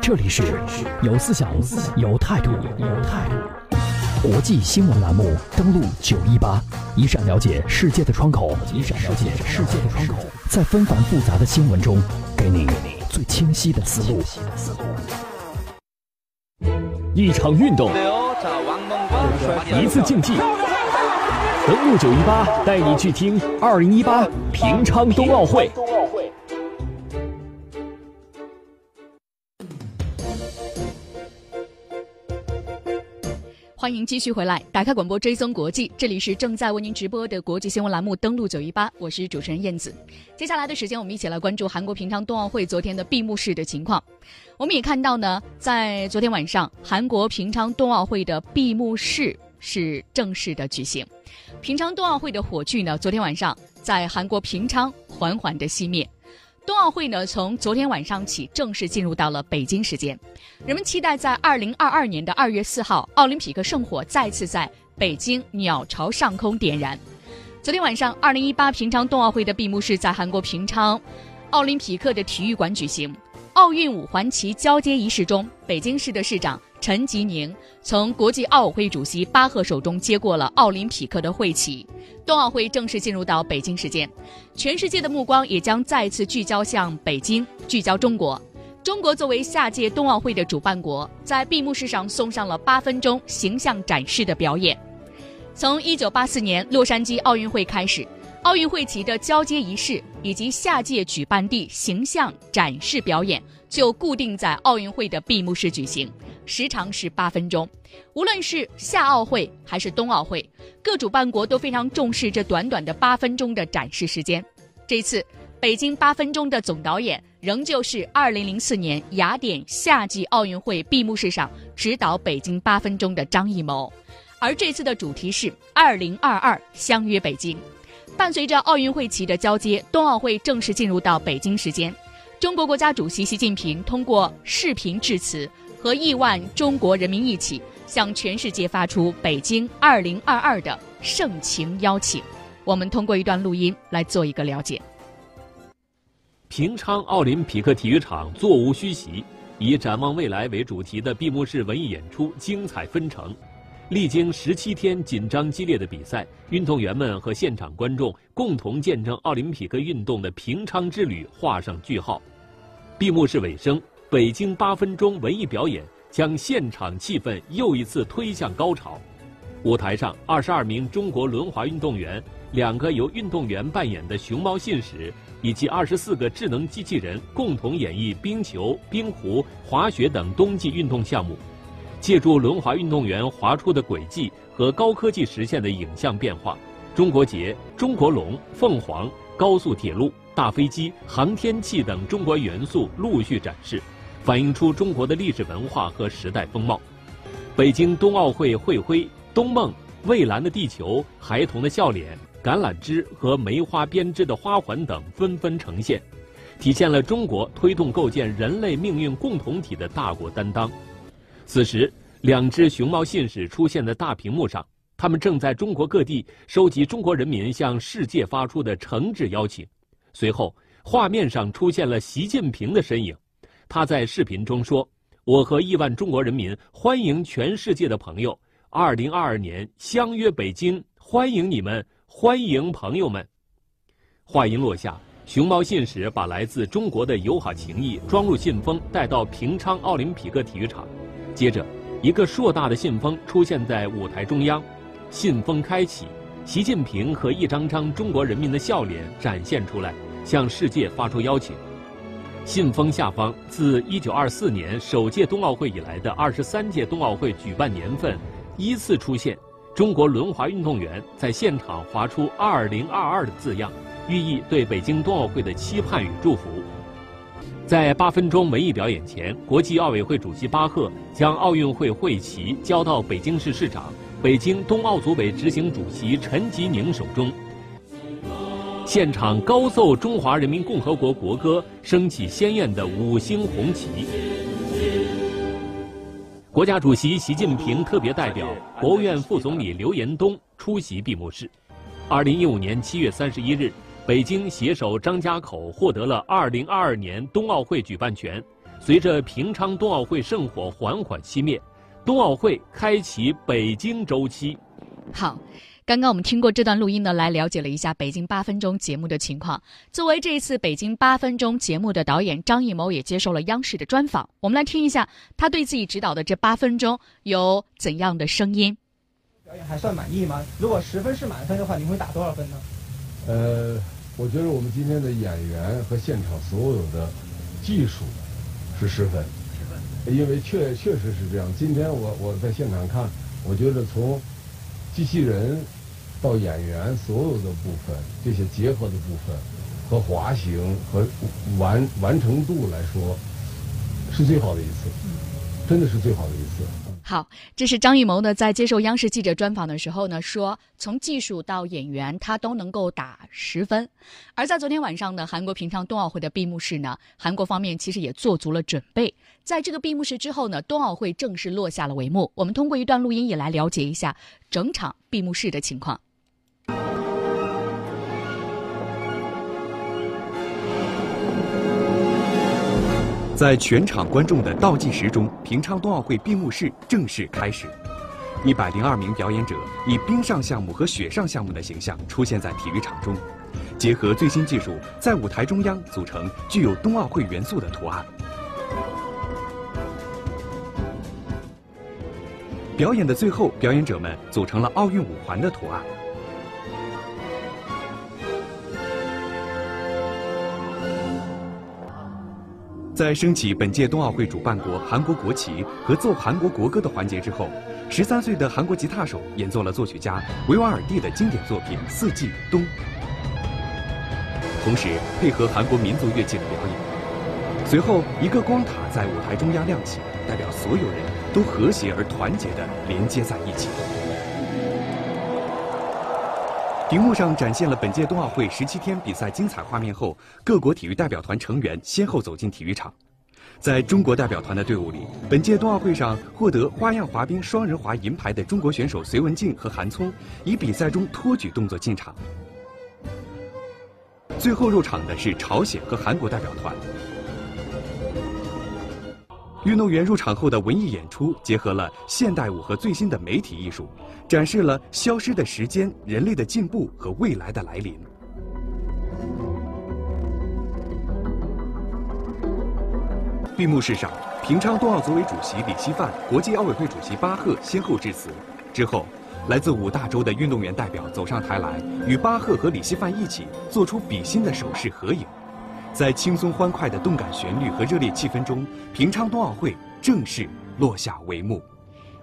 这里是有思想、有态度、有态度。国际新闻栏目登录九一八，一扇了解世界的窗口，一扇了解世界的窗口，在纷繁复杂的新闻中，给你最清晰的思路。一场运动，一次竞技。登录九一八，带你去听二零一八平昌冬奥会。欢迎继续回来，打开广播追踪国际，这里是正在为您直播的国际新闻栏目。登录九一八，我是主持人燕子。接下来的时间，我们一起来关注韩国平昌冬奥会昨天的闭幕式的情况。我们也看到呢，在昨天晚上，韩国平昌冬奥会的闭幕式是正式的举行。平昌冬奥会的火炬呢，昨天晚上在韩国平昌缓缓的熄灭。冬奥会呢，从昨天晚上起正式进入到了北京时间。人们期待在二零二二年的二月四号，奥林匹克圣火再次在北京鸟巢上空点燃。昨天晚上，二零一八平昌冬奥会的闭幕式在韩国平昌奥林匹克的体育馆举行。奥运五环旗交接仪式中，北京市的市长陈吉宁从国际奥委会主席巴赫手中接过了奥林匹克的会旗。冬奥会正式进入到北京时间，全世界的目光也将再次聚焦向北京，聚焦中国。中国作为下届冬奥会的主办国，在闭幕式上送上了八分钟形象展示的表演。从1984年洛杉矶奥运会开始。奥运会旗的交接仪式以及下届举办地形象展示表演就固定在奥运会的闭幕式举行，时长是八分钟。无论是夏奥会还是冬奥会，各主办国都非常重视这短短的八分钟的展示时间。这次北京八分钟的总导演仍旧是2004年雅典夏季奥运会闭幕式上指导北京八分钟的张艺谋，而这次的主题是2022相约北京。伴随着奥运会旗的交接，冬奥会正式进入到北京时间。中国国家主席习近平通过视频致辞，和亿万中国人民一起向全世界发出“北京二零二二”的盛情邀请。我们通过一段录音来做一个了解。平昌奥林匹克体育场座无虚席，以“展望未来”为主题的闭幕式文艺演出精彩纷呈。历经十七天紧张激烈的比赛，运动员们和现场观众共同见证奥林匹克运动的平昌之旅画上句号。闭幕式尾声，北京八分钟文艺表演将现场气氛又一次推向高潮。舞台上，二十二名中国轮滑运动员，两个由运动员扮演的熊猫信使，以及二十四个智能机器人共同演绎冰球、冰壶、滑雪等冬季运动项目。借助轮滑运动员滑出的轨迹和高科技实现的影像变化，中国结、中国龙、凤凰、高速铁路、大飞机、航天器等中国元素陆续展示，反映出中国的历史文化和时代风貌。北京冬奥会会徽、冬梦、蔚蓝的地球、孩童的笑脸、橄榄枝和梅花编织的花环等纷纷呈现，体现了中国推动构建人类命运共同体的大国担当。此时，两只熊猫信使出现在大屏幕上，他们正在中国各地收集中国人民向世界发出的诚挚邀请。随后，画面上出现了习近平的身影，他在视频中说：“我和亿万中国人民欢迎全世界的朋友，二零二二年相约北京，欢迎你们，欢迎朋友们。”话音落下，熊猫信使把来自中国的友好情谊装入信封，带到平昌奥林匹克体育场。接着，一个硕大的信封出现在舞台中央，信封开启，习近平和一张张中国人民的笑脸展现出来，向世界发出邀请。信封下方，自1924年首届冬奥会以来的二十三届冬奥会举办年份，依次出现中国轮滑运动员在现场划出“二零二二”的字样，寓意对北京冬奥会的期盼与祝福。在八分钟文艺表演前，国际奥委会主席巴赫将奥运会会旗交到北京市市长、北京冬奥组委执行主席陈吉宁手中。现场高奏中华人民共和国国歌，升起鲜艳的五星红旗。国家主席习近平特别代表、国务院副总理刘延东出席闭幕式。二零一五年七月三十一日。北京携手张家口获得了2022年冬奥会举办权，随着平昌冬奥会圣火缓缓熄灭，冬奥会开启北京周期。好。刚刚我们听过这段录音呢，来了解了一下北京八分钟节目的情况。作为这一次北京八分钟节目的导演，张艺谋也接受了央视的专访。我们来听一下他对自己指导的这八分钟有怎样的声音。表演还算满意吗？如果十分是满分的话，你会打多少分呢？呃，我觉得我们今天的演员和现场所有的技术是十分，十分，因为确确实是这样。今天我我在现场看，我觉得从机器人到演员所有的部分，这些结合的部分和滑行和完完成度来说，是最好的一次，真的是最好的一次。好，这是张艺谋呢，在接受央视记者专访的时候呢，说从技术到演员，他都能够打十分。而在昨天晚上呢，韩国平昌冬奥会的闭幕式呢，韩国方面其实也做足了准备。在这个闭幕式之后呢，冬奥会正式落下了帷幕。我们通过一段录音也来了解一下整场闭幕式的情况。在全场观众的倒计时中，平昌冬奥会闭幕式正式开始。一百零二名表演者以冰上项目和雪上项目的形象出现在体育场中，结合最新技术，在舞台中央组成具有冬奥会元素的图案。表演的最后，表演者们组成了奥运五环的图案。在升起本届冬奥会主办国韩国国旗和奏韩国国歌的环节之后，十三岁的韩国吉他手演奏了作曲家维瓦尔第的经典作品《四季冬》，同时配合韩国民族乐器的表演。随后，一个光塔在舞台中央亮起，代表所有人都和谐而团结地连接在一起。屏幕上展现了本届冬奥会十七天比赛精彩画面后，各国体育代表团成员先后走进体育场。在中国代表团的队伍里，本届冬奥会上获得花样滑冰双人滑银牌的中国选手隋文静和韩聪，以比赛中托举动作进场。最后入场的是朝鲜和韩国代表团。运动员入场后的文艺演出结合了现代舞和最新的媒体艺术，展示了消失的时间、人类的进步和未来的来临。闭幕式上，平昌冬奥组委主席李希范、国际奥委会主席巴赫先后致辞。之后，来自五大洲的运动员代表走上台来，与巴赫和李希范一起做出比心的手势合影。在轻松欢快的动感旋律和热烈气氛中，平昌冬奥会正式落下帷幕。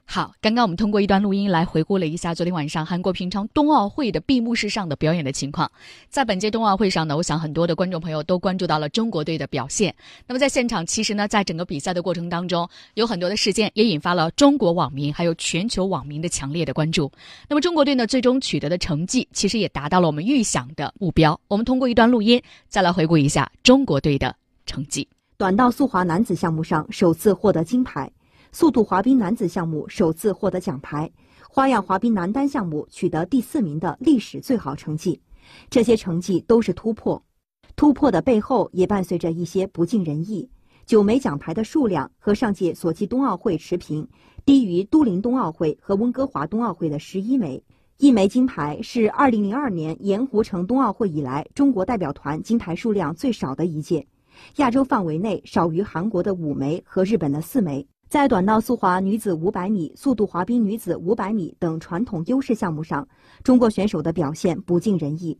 好，刚刚我们通过一段录音来回顾了一下昨天晚上韩国平昌冬奥会的闭幕式上的表演的情况。在本届冬奥会上呢，我想很多的观众朋友都关注到了中国队的表现。那么在现场，其实呢，在整个比赛的过程当中，有很多的事件也引发了中国网民还有全球网民的强烈的关注。那么中国队呢，最终取得的成绩其实也达到了我们预想的目标。我们通过一段录音再来回顾一下中国队的成绩。短道速滑男子项目上首次获得金牌。速度滑冰男子项目首次获得奖牌，花样滑冰男单项目取得第四名的历史最好成绩，这些成绩都是突破。突破的背后也伴随着一些不尽人意。九枚奖牌的数量和上届索契冬奥会持平，低于都灵冬奥会和温哥华冬奥会的十一枚。一枚金牌是二零零二年盐湖城冬奥会以来中国代表团金牌数量最少的一届，亚洲范围内少于韩国的五枚和日本的四枚。在短道速滑女子500米、速度滑冰女子500米等传统优势项目上，中国选手的表现不尽人意。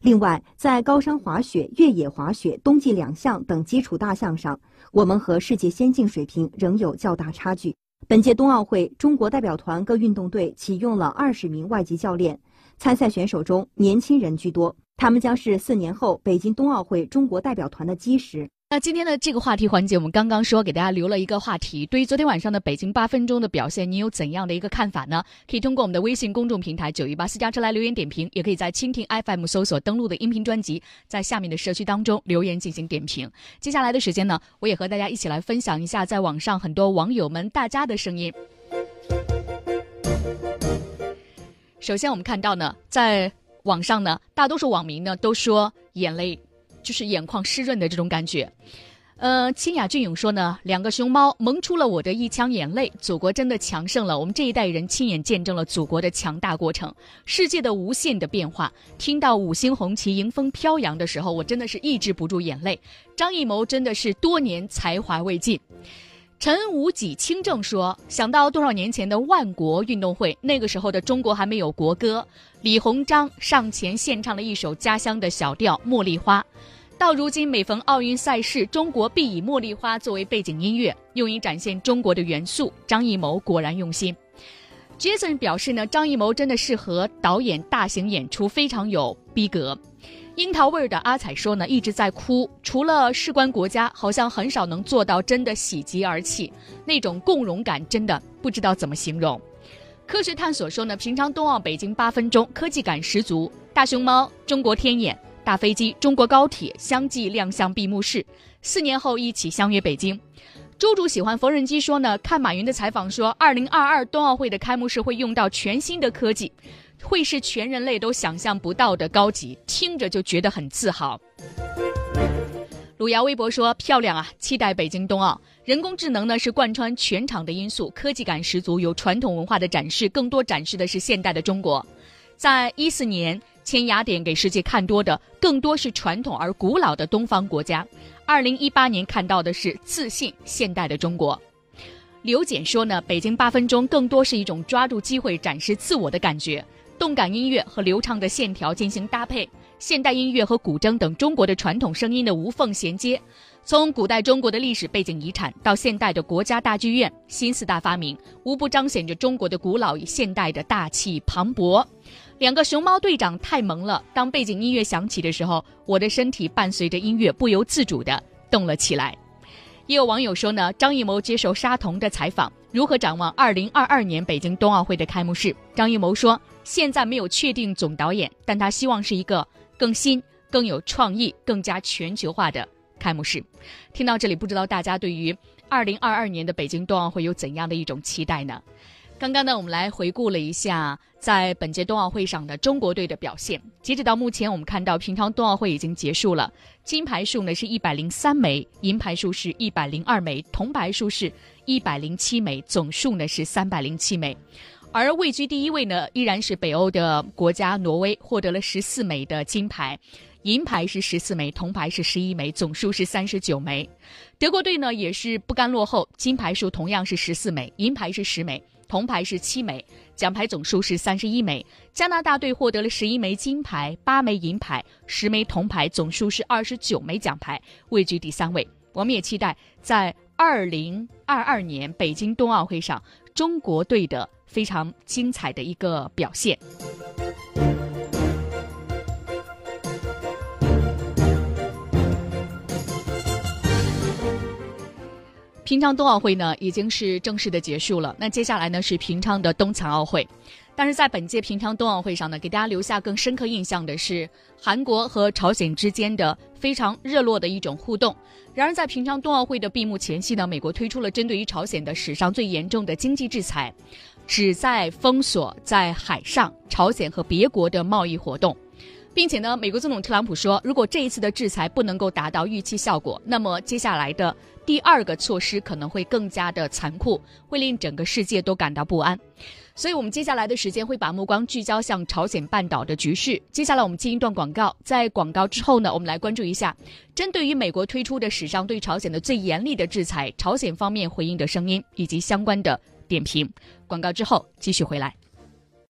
另外，在高山滑雪、越野滑雪、冬季两项等基础大项上，我们和世界先进水平仍有较大差距。本届冬奥会，中国代表团各运动队启用了二十名外籍教练，参赛选手中年轻人居多，他们将是四年后北京冬奥会中国代表团的基石。那今天的这个话题环节，我们刚刚说给大家留了一个话题。对于昨天晚上的北京八分钟的表现，你有怎样的一个看法呢？可以通过我们的微信公众平台九一八私家车来留言点评，也可以在蜻蜓 FM 搜索登录的音频专辑，在下面的社区当中留言进行点评。接下来的时间呢，我也和大家一起来分享一下在网上很多网友们大家的声音。首先，我们看到呢，在网上呢，大多数网民呢都说眼泪。就是眼眶湿润的这种感觉，呃，清雅俊勇说呢，两个熊猫萌出了我的一腔眼泪，祖国真的强盛了。我们这一代人亲眼见证了祖国的强大过程，世界的无限的变化。听到五星红旗迎风飘扬的时候，我真的是抑制不住眼泪。张艺谋真的是多年才华未尽。陈无己清正说，想到多少年前的万国运动会，那个时候的中国还没有国歌，李鸿章上前献唱了一首家乡的小调《茉莉花》。到如今，每逢奥运赛事，中国必以《茉莉花》作为背景音乐，用以展现中国的元素。张艺谋果然用心。Jason 表示呢，张艺谋真的适合导演大型演出，非常有逼格。樱桃味儿的阿彩说呢，一直在哭，除了事关国家，好像很少能做到真的喜极而泣，那种共融感真的不知道怎么形容。科学探索说呢，平常冬奥北京八分钟，科技感十足，大熊猫、中国天眼。大飞机、中国高铁相继亮相闭幕式，四年后一起相约北京。周主喜欢缝纫机说呢，看马云的采访说，二零二二冬奥会的开幕式会用到全新的科技，会是全人类都想象不到的高级，听着就觉得很自豪。鲁瑶微博说漂亮啊，期待北京冬奥。人工智能呢是贯穿全场的因素，科技感十足，有传统文化的展示，更多展示的是现代的中国。在一四年。千雅典给世界看多的更多是传统而古老的东方国家，二零一八年看到的是自信现代的中国。刘简说呢，北京八分钟更多是一种抓住机会展示自我的感觉，动感音乐和流畅的线条进行搭配，现代音乐和古筝等中国的传统声音的无缝衔接，从古代中国的历史背景遗产到现代的国家大剧院新四大发明，无不彰显着中国的古老与现代的大气磅礴。两个熊猫队长太萌了。当背景音乐响起的时候，我的身体伴随着音乐不由自主地动了起来。也有网友说呢，张艺谋接受沙童的采访，如何展望2022年北京冬奥会的开幕式？张艺谋说，现在没有确定总导演，但他希望是一个更新、更有创意、更加全球化的开幕式。听到这里，不知道大家对于2022年的北京冬奥会有怎样的一种期待呢？刚刚呢，我们来回顾了一下在本届冬奥会上的中国队的表现。截止到目前，我们看到平昌冬奥会已经结束了，金牌数呢是一百零三枚，银牌数是一百零二枚，铜牌数是一百零七枚，总数呢是三百零七枚。而位居第一位呢，依然是北欧的国家挪威，获得了十四枚的金牌，银牌是十四枚，铜牌是十一枚，总数是三十九枚。德国队呢也是不甘落后，金牌数同样是十四枚，银牌是十枚。铜牌是七枚，奖牌总数是三十一枚。加拿大队获得了十一枚金牌、八枚银牌、十枚铜牌，总数是二十九枚奖牌，位居第三位。我们也期待在二零二二年北京冬奥会上，中国队的非常精彩的一个表现。平昌冬奥会呢已经是正式的结束了，那接下来呢是平昌的冬残奥会，但是在本届平昌冬奥会上呢，给大家留下更深刻印象的是韩国和朝鲜之间的非常热络的一种互动。然而在平昌冬奥会的闭幕前夕呢，美国推出了针对于朝鲜的史上最严重的经济制裁，旨在封锁在海上朝鲜和别国的贸易活动。并且呢，美国总统特朗普说，如果这一次的制裁不能够达到预期效果，那么接下来的第二个措施可能会更加的残酷，会令整个世界都感到不安。所以，我们接下来的时间会把目光聚焦向朝鲜半岛的局势。接下来，我们进一段广告，在广告之后呢，我们来关注一下，针对于美国推出的史上对朝鲜的最严厉的制裁，朝鲜方面回应的声音以及相关的点评。广告之后继续回来。